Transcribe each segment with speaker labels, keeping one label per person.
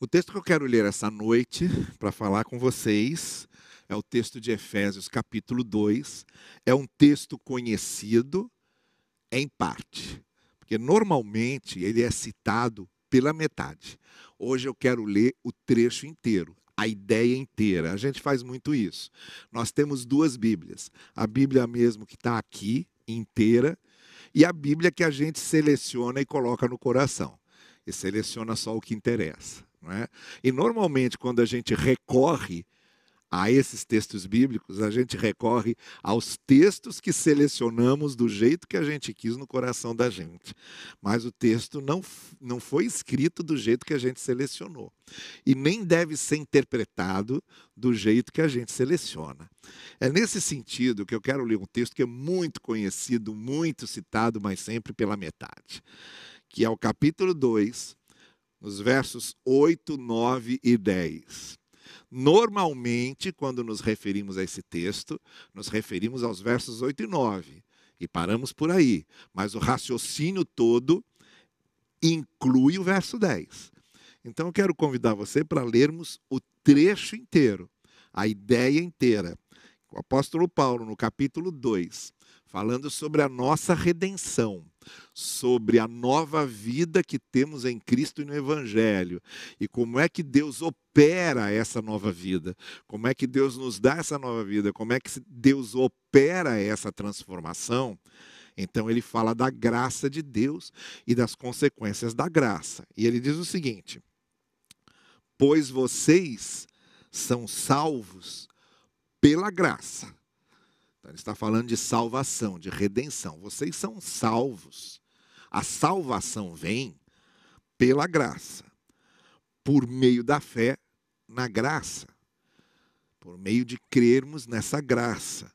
Speaker 1: O texto que eu quero ler essa noite para falar com vocês é o texto de Efésios, capítulo 2. É um texto conhecido em parte, porque normalmente ele é citado pela metade. Hoje eu quero ler o trecho inteiro, a ideia inteira. A gente faz muito isso. Nós temos duas Bíblias: a Bíblia mesmo que está aqui, inteira, e a Bíblia que a gente seleciona e coloca no coração. E seleciona só o que interessa. Não é? E normalmente, quando a gente recorre a esses textos bíblicos, a gente recorre aos textos que selecionamos do jeito que a gente quis no coração da gente. Mas o texto não, não foi escrito do jeito que a gente selecionou. E nem deve ser interpretado do jeito que a gente seleciona. É nesse sentido que eu quero ler um texto que é muito conhecido, muito citado, mas sempre pela metade, que é o capítulo 2, nos versos 8, 9 e 10. Normalmente, quando nos referimos a esse texto, nos referimos aos versos 8 e 9 e paramos por aí, mas o raciocínio todo inclui o verso 10. Então eu quero convidar você para lermos o trecho inteiro, a ideia inteira. O apóstolo Paulo, no capítulo 2, falando sobre a nossa redenção, sobre a nova vida que temos em Cristo e no Evangelho, e como é que Deus opera essa nova vida, como é que Deus nos dá essa nova vida, como é que Deus opera essa transformação. Então ele fala da graça de Deus e das consequências da graça. E ele diz o seguinte: Pois vocês são salvos pela graça então, ele está falando de salvação, de redenção. Vocês são salvos. A salvação vem pela graça, por meio da fé na graça, por meio de crermos nessa graça.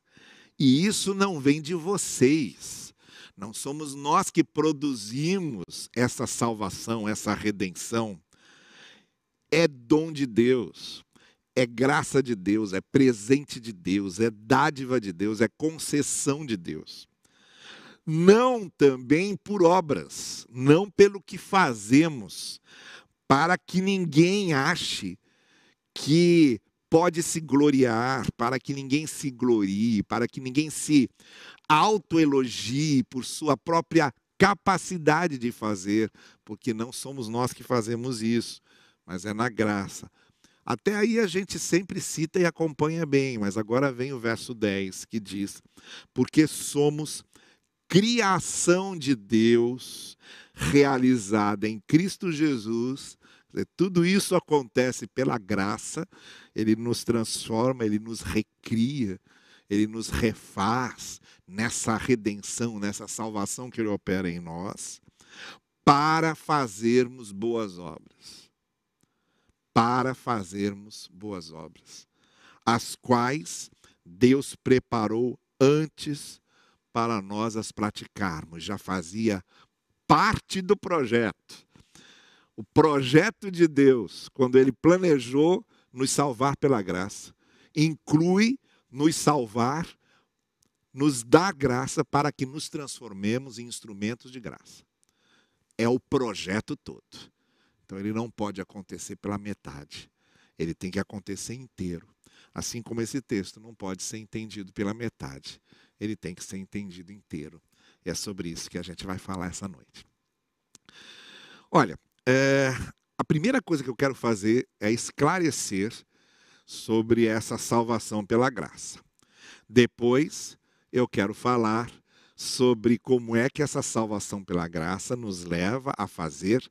Speaker 1: E isso não vem de vocês. Não somos nós que produzimos essa salvação, essa redenção. É dom de Deus é graça de Deus, é presente de Deus, é dádiva de Deus, é concessão de Deus. Não também por obras, não pelo que fazemos, para que ninguém ache que pode se gloriar, para que ninguém se glorie, para que ninguém se autoelogie por sua própria capacidade de fazer, porque não somos nós que fazemos isso, mas é na graça até aí a gente sempre cita e acompanha bem, mas agora vem o verso 10 que diz: Porque somos criação de Deus realizada em Cristo Jesus. Tudo isso acontece pela graça, Ele nos transforma, Ele nos recria, Ele nos refaz nessa redenção, nessa salvação que Ele opera em nós, para fazermos boas obras para fazermos boas obras, as quais Deus preparou antes para nós as praticarmos, já fazia parte do projeto. O projeto de Deus, quando ele planejou nos salvar pela graça, inclui nos salvar, nos dá graça para que nos transformemos em instrumentos de graça. É o projeto todo. Então ele não pode acontecer pela metade. Ele tem que acontecer inteiro. Assim como esse texto não pode ser entendido pela metade. Ele tem que ser entendido inteiro. E é sobre isso que a gente vai falar essa noite. Olha, é, a primeira coisa que eu quero fazer é esclarecer sobre essa salvação pela graça. Depois, eu quero falar sobre como é que essa salvação pela graça nos leva a fazer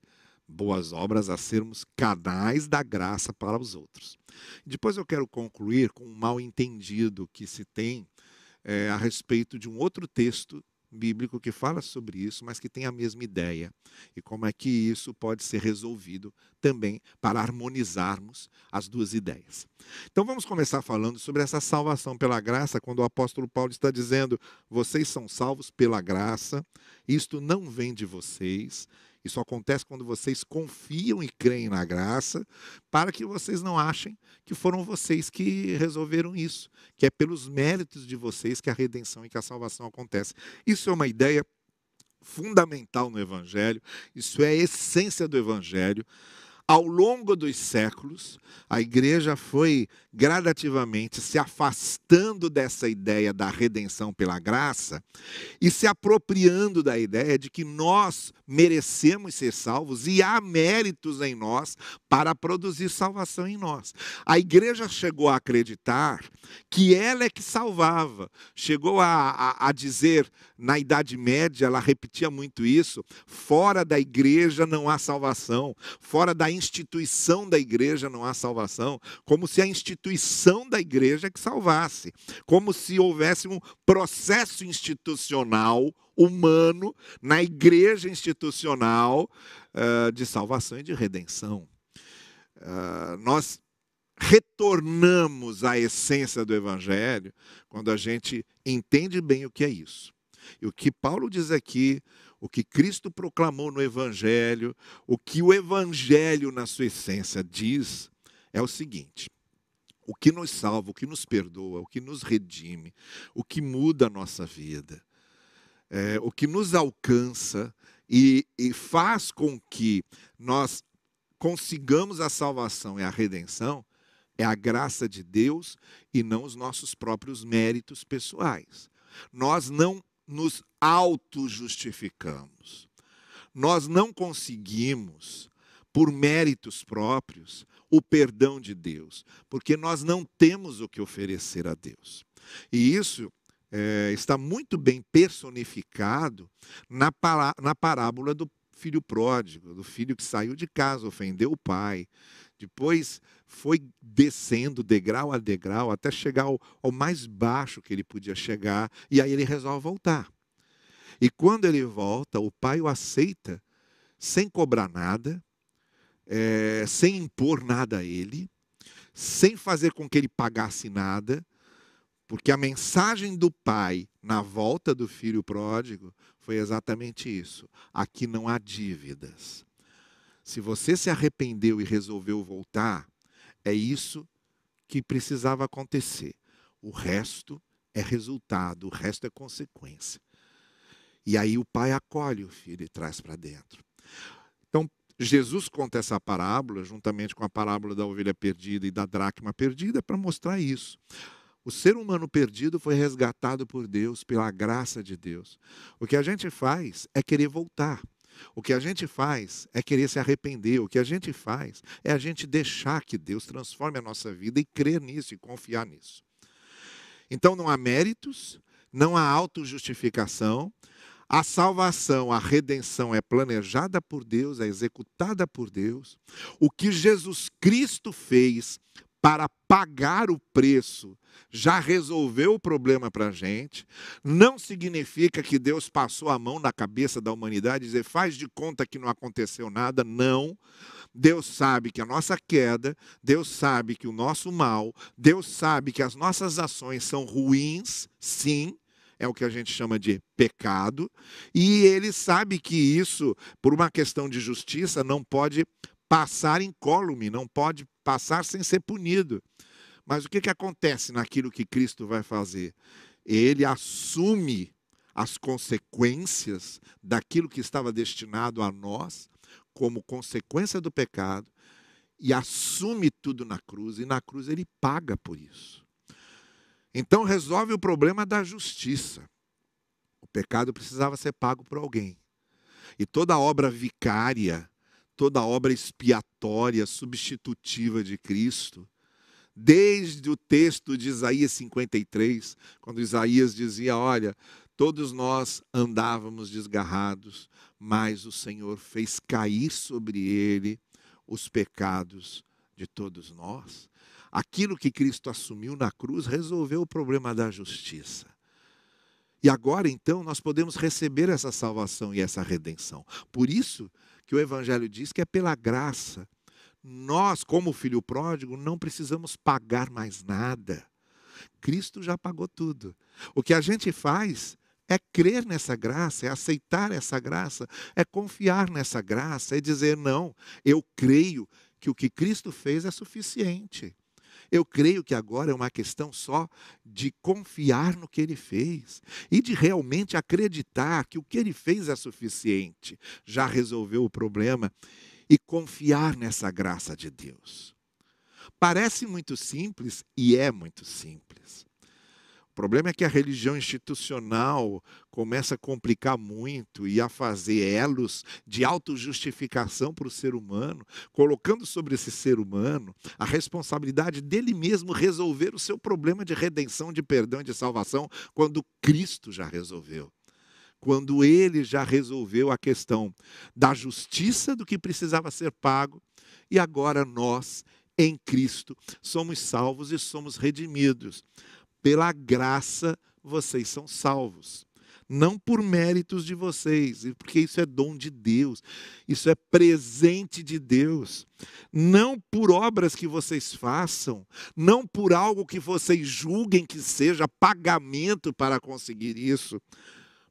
Speaker 1: boas obras a sermos canais da graça para os outros. Depois eu quero concluir com um mal entendido que se tem é, a respeito de um outro texto bíblico que fala sobre isso, mas que tem a mesma ideia. E como é que isso pode ser resolvido também para harmonizarmos as duas ideias. Então vamos começar falando sobre essa salvação pela graça, quando o apóstolo Paulo está dizendo: vocês são salvos pela graça, isto não vem de vocês, isso acontece quando vocês confiam e creem na graça, para que vocês não achem que foram vocês que resolveram isso, que é pelos méritos de vocês que a redenção e que a salvação acontece. Isso é uma ideia fundamental no Evangelho, isso é a essência do Evangelho. Ao longo dos séculos, a igreja foi gradativamente se afastando dessa ideia da redenção pela graça e se apropriando da ideia de que nós merecemos ser salvos e há méritos em nós para produzir salvação em nós. A igreja chegou a acreditar que ela é que salvava, chegou a, a, a dizer, na Idade Média, ela repetia muito isso: fora da igreja não há salvação, fora da instituição da igreja não há salvação, como se a instituição da igreja que salvasse, como se houvesse um processo institucional humano na igreja institucional uh, de salvação e de redenção. Uh, nós retornamos à essência do Evangelho quando a gente entende bem o que é isso. E o que Paulo diz aqui, o que Cristo proclamou no Evangelho, o que o Evangelho, na sua essência, diz, é o seguinte: o que nos salva, o que nos perdoa, o que nos redime, o que muda a nossa vida, é, o que nos alcança e, e faz com que nós consigamos a salvação e a redenção é a graça de Deus e não os nossos próprios méritos pessoais. Nós não nos auto-justificamos. Nós não conseguimos, por méritos próprios, o perdão de Deus, porque nós não temos o que oferecer a Deus. E isso é, está muito bem personificado na, na parábola do filho pródigo, do filho que saiu de casa, ofendeu o pai, depois foi descendo degrau a degrau até chegar ao, ao, mais baixo que ele podia chegar, e aí ele resolve voltar. E quando ele volta, o pai o aceita sem cobrar nada, é, sem impor nada a ele, sem fazer com que ele pagasse nada, porque a mensagem do pai na volta do filho pródigo foi exatamente isso: aqui não há dívidas. Se você se arrependeu e resolveu voltar, é isso que precisava acontecer. O resto é resultado, o resto é consequência. E aí o pai acolhe o filho e traz para dentro. Então, Jesus conta essa parábola, juntamente com a parábola da ovelha perdida e da dracma perdida, para mostrar isso. O ser humano perdido foi resgatado por Deus, pela graça de Deus. O que a gente faz é querer voltar. O que a gente faz é querer se arrepender. O que a gente faz é a gente deixar que Deus transforme a nossa vida e crer nisso e confiar nisso. Então não há méritos, não há autojustificação. A salvação, a redenção é planejada por Deus, é executada por Deus. O que Jesus Cristo fez para pagar o preço, já resolveu o problema para a gente. Não significa que Deus passou a mão na cabeça da humanidade e dizer, faz de conta que não aconteceu nada. Não. Deus sabe que a nossa queda, Deus sabe que o nosso mal, Deus sabe que as nossas ações são ruins, sim, é o que a gente chama de pecado, e ele sabe que isso, por uma questão de justiça, não pode passar incólume, não pode passar sem ser punido. Mas o que, que acontece naquilo que Cristo vai fazer? Ele assume as consequências daquilo que estava destinado a nós, como consequência do pecado, e assume tudo na cruz, e na cruz ele paga por isso. Então resolve o problema da justiça. O pecado precisava ser pago por alguém. E toda obra vicária toda a obra expiatória, substitutiva de Cristo. Desde o texto de Isaías 53, quando Isaías dizia: Olha, todos nós andávamos desgarrados, mas o Senhor fez cair sobre ele os pecados de todos nós. Aquilo que Cristo assumiu na cruz resolveu o problema da justiça. E agora então nós podemos receber essa salvação e essa redenção. Por isso que o Evangelho diz que é pela graça. Nós, como filho pródigo, não precisamos pagar mais nada. Cristo já pagou tudo. O que a gente faz é crer nessa graça, é aceitar essa graça, é confiar nessa graça, é dizer: não, eu creio que o que Cristo fez é suficiente. Eu creio que agora é uma questão só de confiar no que ele fez e de realmente acreditar que o que ele fez é suficiente, já resolveu o problema e confiar nessa graça de Deus. Parece muito simples e é muito simples. O problema é que a religião institucional começa a complicar muito e a fazer elos de autojustificação para o ser humano, colocando sobre esse ser humano a responsabilidade dele mesmo resolver o seu problema de redenção, de perdão e de salvação, quando Cristo já resolveu quando ele já resolveu a questão da justiça do que precisava ser pago, e agora nós em Cristo. Somos salvos e somos redimidos. Pela graça vocês são salvos. Não por méritos de vocês, porque isso é dom de Deus, isso é presente de Deus. Não por obras que vocês façam, não por algo que vocês julguem que seja pagamento para conseguir isso,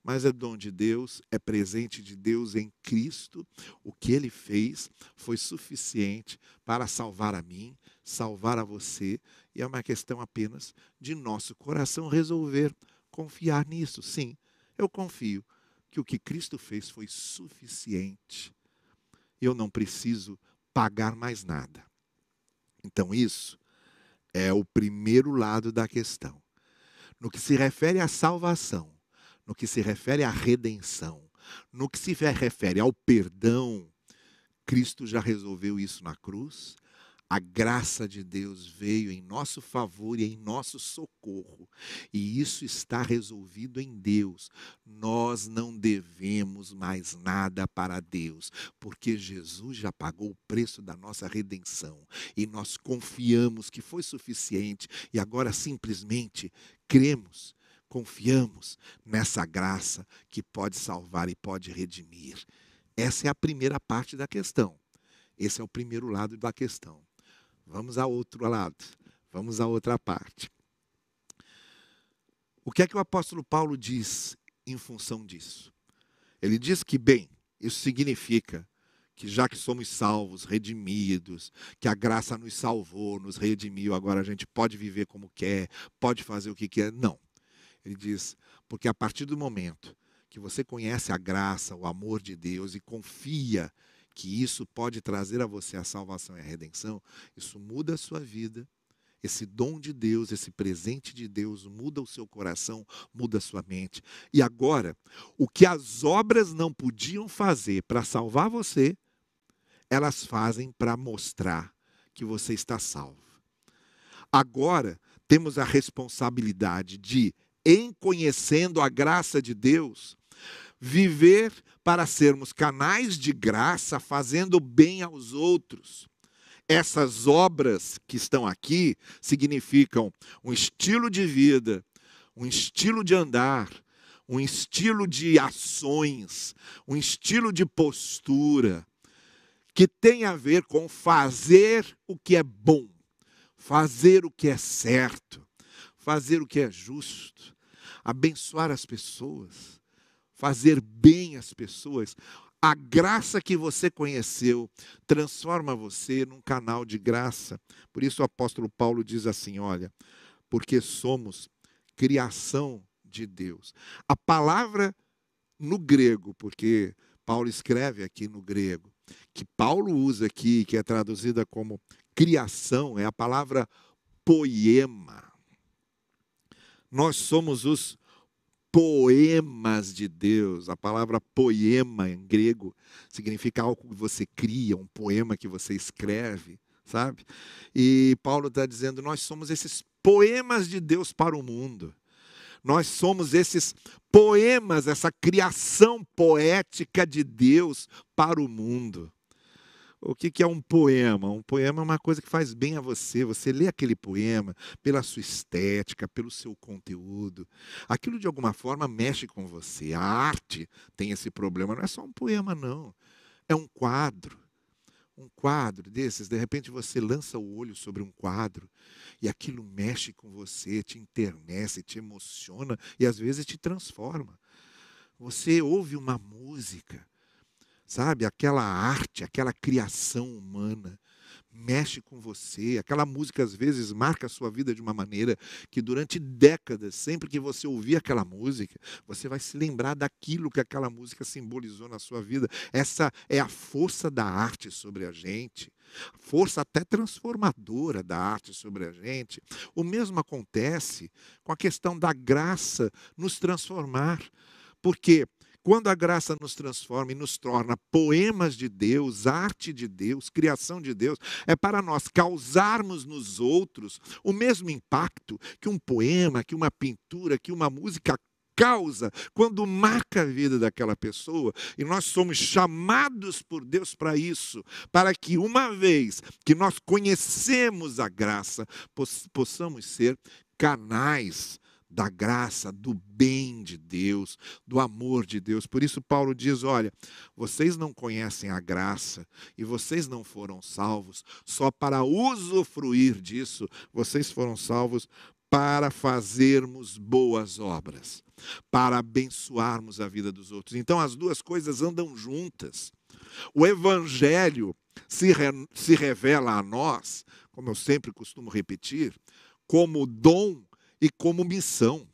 Speaker 1: mas é dom de Deus, é presente de Deus em Cristo. O que ele fez foi suficiente para salvar a mim, salvar a você, e é uma questão apenas de nosso coração resolver confiar nisso. Sim, eu confio que o que Cristo fez foi suficiente. Eu não preciso pagar mais nada. Então, isso é o primeiro lado da questão. No que se refere à salvação, no que se refere à redenção, no que se refere ao perdão, Cristo já resolveu isso na cruz. A graça de Deus veio em nosso favor e em nosso socorro, e isso está resolvido em Deus. Nós não devemos mais nada para Deus, porque Jesus já pagou o preço da nossa redenção, e nós confiamos que foi suficiente, e agora simplesmente cremos confiamos nessa graça que pode salvar e pode redimir. Essa é a primeira parte da questão. Esse é o primeiro lado da questão. Vamos ao outro lado. Vamos à outra parte. O que é que o apóstolo Paulo diz em função disso? Ele diz que, bem, isso significa que já que somos salvos, redimidos, que a graça nos salvou, nos redimiu, agora a gente pode viver como quer, pode fazer o que quer. Não. Ele diz: porque a partir do momento que você conhece a graça, o amor de Deus e confia que isso pode trazer a você a salvação e a redenção, isso muda a sua vida. Esse dom de Deus, esse presente de Deus muda o seu coração, muda a sua mente. E agora, o que as obras não podiam fazer para salvar você, elas fazem para mostrar que você está salvo. Agora, temos a responsabilidade de em conhecendo a graça de Deus, viver para sermos canais de graça, fazendo bem aos outros. Essas obras que estão aqui significam um estilo de vida, um estilo de andar, um estilo de ações, um estilo de postura, que tem a ver com fazer o que é bom, fazer o que é certo, fazer o que é justo, abençoar as pessoas, fazer bem às pessoas. A graça que você conheceu transforma você num canal de graça. Por isso o apóstolo Paulo diz assim: olha, porque somos criação de Deus. A palavra no grego, porque Paulo escreve aqui no grego, que Paulo usa aqui, que é traduzida como criação, é a palavra poema. Nós somos os poemas de Deus. A palavra poema em grego significa algo que você cria, um poema que você escreve, sabe? E Paulo está dizendo: nós somos esses poemas de Deus para o mundo. Nós somos esses poemas, essa criação poética de Deus para o mundo. O que é um poema? Um poema é uma coisa que faz bem a você. Você lê aquele poema pela sua estética, pelo seu conteúdo. Aquilo de alguma forma mexe com você. A arte tem esse problema. Não é só um poema, não. É um quadro. Um quadro desses, de repente você lança o olho sobre um quadro e aquilo mexe com você, te internece, te emociona e às vezes te transforma. Você ouve uma música sabe? Aquela arte, aquela criação humana mexe com você. Aquela música às vezes marca a sua vida de uma maneira que durante décadas, sempre que você ouvir aquela música, você vai se lembrar daquilo que aquela música simbolizou na sua vida. Essa é a força da arte sobre a gente. Força até transformadora da arte sobre a gente. O mesmo acontece com a questão da graça nos transformar. Porque quando a graça nos transforma e nos torna poemas de Deus, arte de Deus, criação de Deus, é para nós causarmos nos outros o mesmo impacto que um poema, que uma pintura, que uma música causa quando marca a vida daquela pessoa, e nós somos chamados por Deus para isso, para que uma vez que nós conhecemos a graça, possamos ser canais da graça, do bem de Deus, do amor de Deus. Por isso, Paulo diz: olha, vocês não conhecem a graça e vocês não foram salvos só para usufruir disso, vocês foram salvos para fazermos boas obras, para abençoarmos a vida dos outros. Então, as duas coisas andam juntas. O Evangelho se, re, se revela a nós, como eu sempre costumo repetir, como dom e como missão,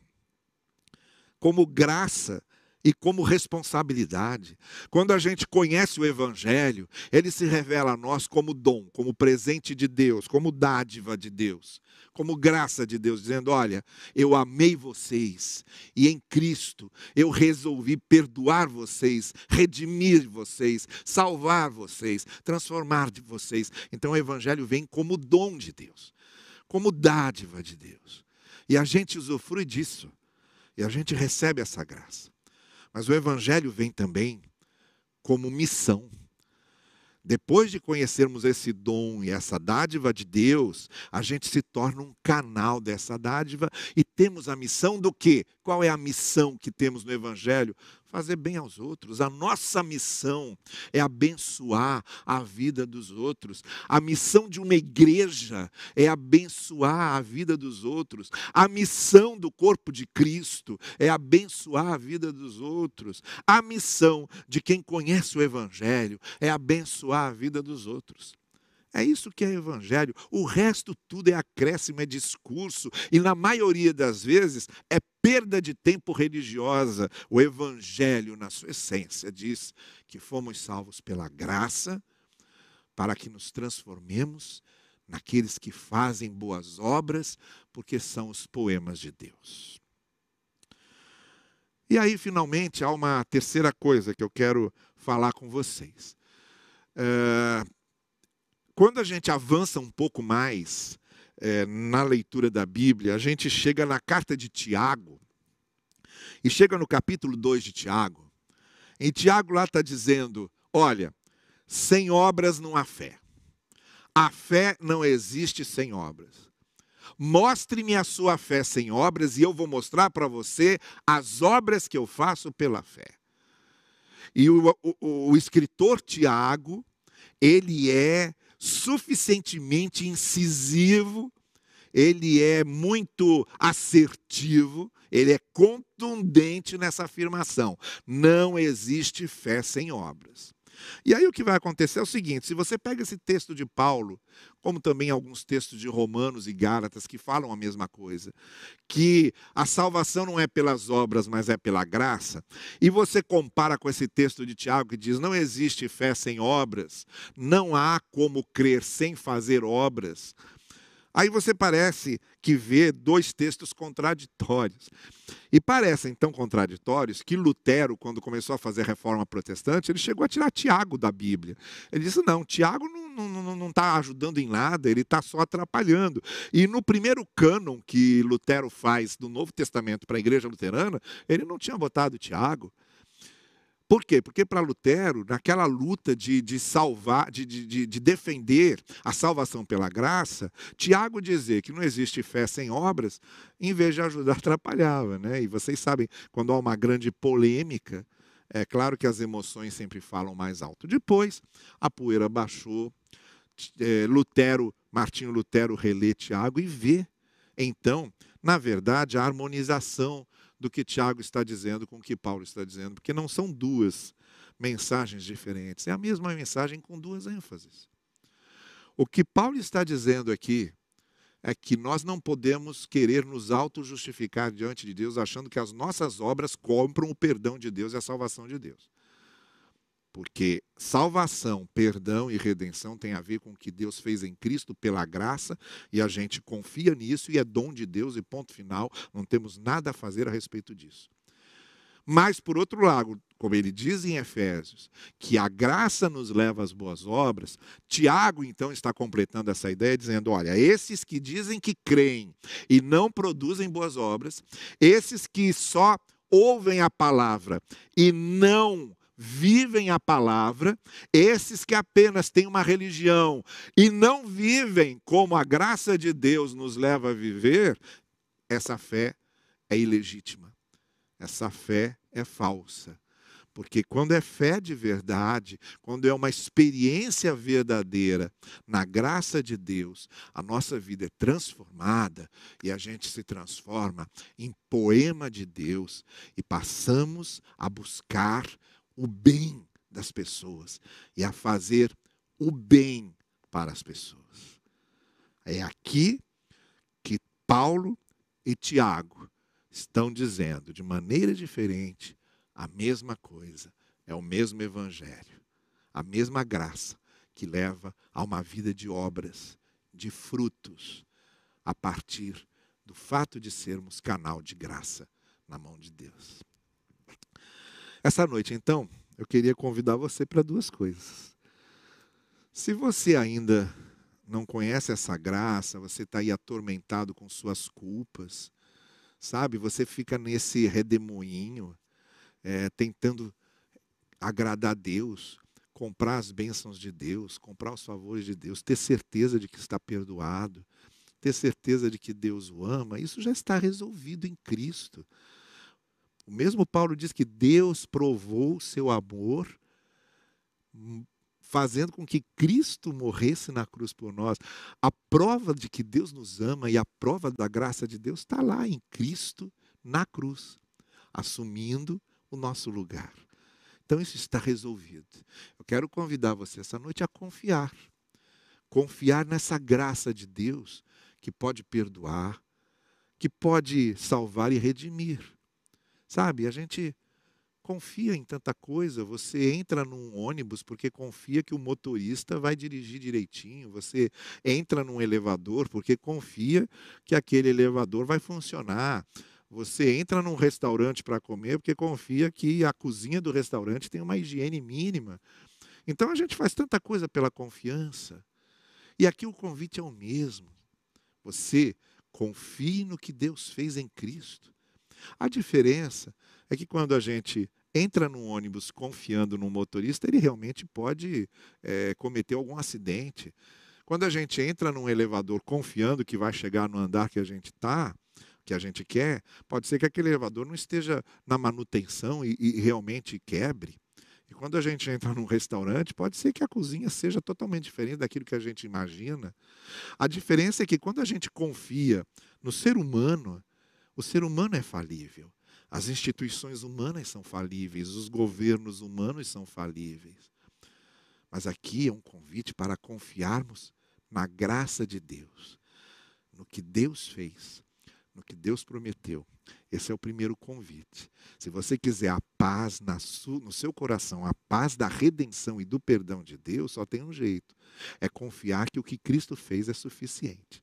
Speaker 1: como graça e como responsabilidade. Quando a gente conhece o Evangelho, ele se revela a nós como dom, como presente de Deus, como dádiva de Deus, como graça de Deus, dizendo: Olha, eu amei vocês e em Cristo eu resolvi perdoar vocês, redimir vocês, salvar vocês, transformar de vocês. Então o Evangelho vem como dom de Deus, como dádiva de Deus. E a gente usufrui disso. E a gente recebe essa graça. Mas o Evangelho vem também como missão. Depois de conhecermos esse dom e essa dádiva de Deus, a gente se torna um canal dessa dádiva e temos a missão do quê? Qual é a missão que temos no Evangelho? Fazer bem aos outros. A nossa missão é abençoar a vida dos outros. A missão de uma igreja é abençoar a vida dos outros. A missão do corpo de Cristo é abençoar a vida dos outros. A missão de quem conhece o Evangelho é abençoar a vida dos outros. É isso que é evangelho. O resto tudo é acréscimo, é discurso, e na maioria das vezes é perda de tempo religiosa. O evangelho, na sua essência, diz que fomos salvos pela graça para que nos transformemos naqueles que fazem boas obras, porque são os poemas de Deus. E aí, finalmente, há uma terceira coisa que eu quero falar com vocês. É, quando a gente avança um pouco mais é, na leitura da Bíblia, a gente chega na carta de Tiago, e chega no capítulo 2 de Tiago. Em Tiago lá está dizendo: olha, sem obras não há fé. A fé não existe sem obras. Mostre-me a sua fé sem obras e eu vou mostrar para você as obras que eu faço pela fé. E o, o, o escritor Tiago, ele é suficientemente incisivo, ele é muito assertivo, ele é contundente nessa afirmação. Não existe fé sem obras. E aí o que vai acontecer é o seguinte: se você pega esse texto de Paulo, como também alguns textos de Romanos e Gálatas que falam a mesma coisa, que a salvação não é pelas obras, mas é pela graça, e você compara com esse texto de Tiago que diz: não existe fé sem obras, não há como crer sem fazer obras. Aí você parece que vê dois textos contraditórios. E parecem tão contraditórios que Lutero, quando começou a fazer a reforma protestante, ele chegou a tirar Tiago da Bíblia. Ele disse: não, Tiago não está ajudando em nada, ele está só atrapalhando. E no primeiro cânon que Lutero faz do Novo Testamento para a igreja luterana, ele não tinha botado Tiago. Por quê? Porque para Lutero, naquela luta de, de salvar, de, de, de, defender a salvação pela graça, Tiago dizer que não existe fé sem obras, em vez de ajudar, atrapalhava. Né? E vocês sabem, quando há uma grande polêmica, é claro que as emoções sempre falam mais alto. Depois, a poeira baixou, é, Lutero, Martinho Lutero relê Tiago e vê, então, na verdade, a harmonização do que Tiago está dizendo com o que Paulo está dizendo, porque não são duas mensagens diferentes, é a mesma mensagem com duas ênfases. O que Paulo está dizendo aqui é que nós não podemos querer nos auto-justificar diante de Deus achando que as nossas obras compram o perdão de Deus e a salvação de Deus. Porque salvação, perdão e redenção tem a ver com o que Deus fez em Cristo pela graça e a gente confia nisso e é dom de Deus e ponto final, não temos nada a fazer a respeito disso. Mas, por outro lado, como ele diz em Efésios, que a graça nos leva às boas obras, Tiago então está completando essa ideia, dizendo: olha, esses que dizem que creem e não produzem boas obras, esses que só ouvem a palavra e não vivem a palavra, esses que apenas têm uma religião e não vivem como a graça de Deus nos leva a viver, essa fé é ilegítima, essa fé é falsa. Porque quando é fé de verdade, quando é uma experiência verdadeira na graça de Deus, a nossa vida é transformada e a gente se transforma em poema de Deus e passamos a buscar o bem das pessoas e a fazer o bem para as pessoas. É aqui que Paulo e Tiago estão dizendo de maneira diferente a mesma coisa, é o mesmo evangelho, a mesma graça que leva a uma vida de obras, de frutos, a partir do fato de sermos canal de graça na mão de Deus. Essa noite, então, eu queria convidar você para duas coisas. Se você ainda não conhece essa graça, você está aí atormentado com suas culpas, sabe? Você fica nesse redemoinho, é, tentando agradar a Deus, comprar as bênçãos de Deus, comprar os favores de Deus, ter certeza de que está perdoado, ter certeza de que Deus o ama, isso já está resolvido em Cristo. O mesmo Paulo diz que Deus provou seu amor hum, fazendo com que Cristo morresse na cruz por nós. A prova de que Deus nos ama e a prova da graça de Deus está lá em Cristo na cruz, assumindo o nosso lugar. Então isso está resolvido. Eu quero convidar você essa noite a confiar. Confiar nessa graça de Deus que pode perdoar, que pode salvar e redimir. Sabe, a gente confia em tanta coisa. Você entra num ônibus porque confia que o motorista vai dirigir direitinho. Você entra num elevador porque confia que aquele elevador vai funcionar. Você entra num restaurante para comer porque confia que a cozinha do restaurante tem uma higiene mínima. Então a gente faz tanta coisa pela confiança. E aqui o convite é o mesmo. Você confie no que Deus fez em Cristo. A diferença é que quando a gente entra num ônibus confiando no motorista, ele realmente pode é, cometer algum acidente. Quando a gente entra num elevador confiando que vai chegar no andar que a gente está, que a gente quer, pode ser que aquele elevador não esteja na manutenção e, e realmente quebre. E quando a gente entra num restaurante, pode ser que a cozinha seja totalmente diferente daquilo que a gente imagina. A diferença é que quando a gente confia no ser humano, o ser humano é falível. As instituições humanas são falíveis, os governos humanos são falíveis. Mas aqui é um convite para confiarmos na graça de Deus, no que Deus fez, no que Deus prometeu. Esse é o primeiro convite. Se você quiser a paz no seu coração, a paz da redenção e do perdão de Deus, só tem um jeito: é confiar que o que Cristo fez é suficiente.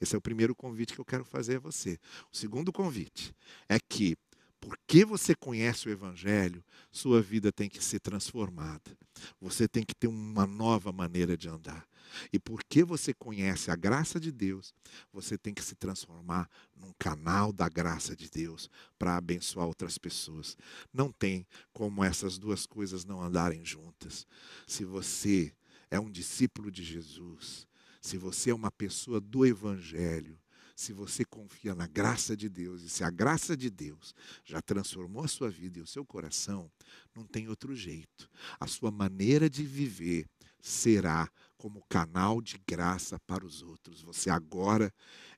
Speaker 1: Esse é o primeiro convite que eu quero fazer a você. O segundo convite é que, porque você conhece o Evangelho, sua vida tem que ser transformada. Você tem que ter uma nova maneira de andar. E porque você conhece a graça de Deus, você tem que se transformar num canal da graça de Deus para abençoar outras pessoas. Não tem como essas duas coisas não andarem juntas. Se você é um discípulo de Jesus, se você é uma pessoa do Evangelho, se você confia na graça de Deus e se a graça de Deus já transformou a sua vida e o seu coração, não tem outro jeito. A sua maneira de viver será como canal de graça para os outros. Você agora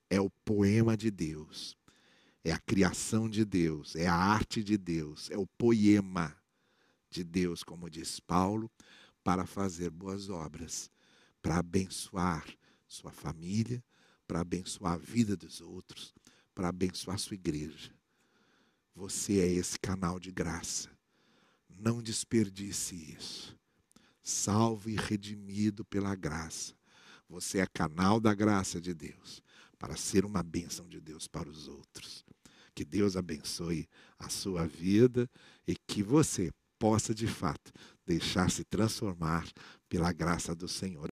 Speaker 1: é o poema de Deus, é a criação de Deus, é a arte de Deus, é o poema de Deus, como diz Paulo, para fazer boas obras, para abençoar sua família, para abençoar a vida dos outros, para abençoar sua igreja. Você é esse canal de graça. Não desperdice isso. Salvo e redimido pela graça. Você é canal da graça de Deus para ser uma bênção de Deus para os outros. Que Deus abençoe a sua vida e que você possa, de fato, deixar se transformar pela graça do Senhor.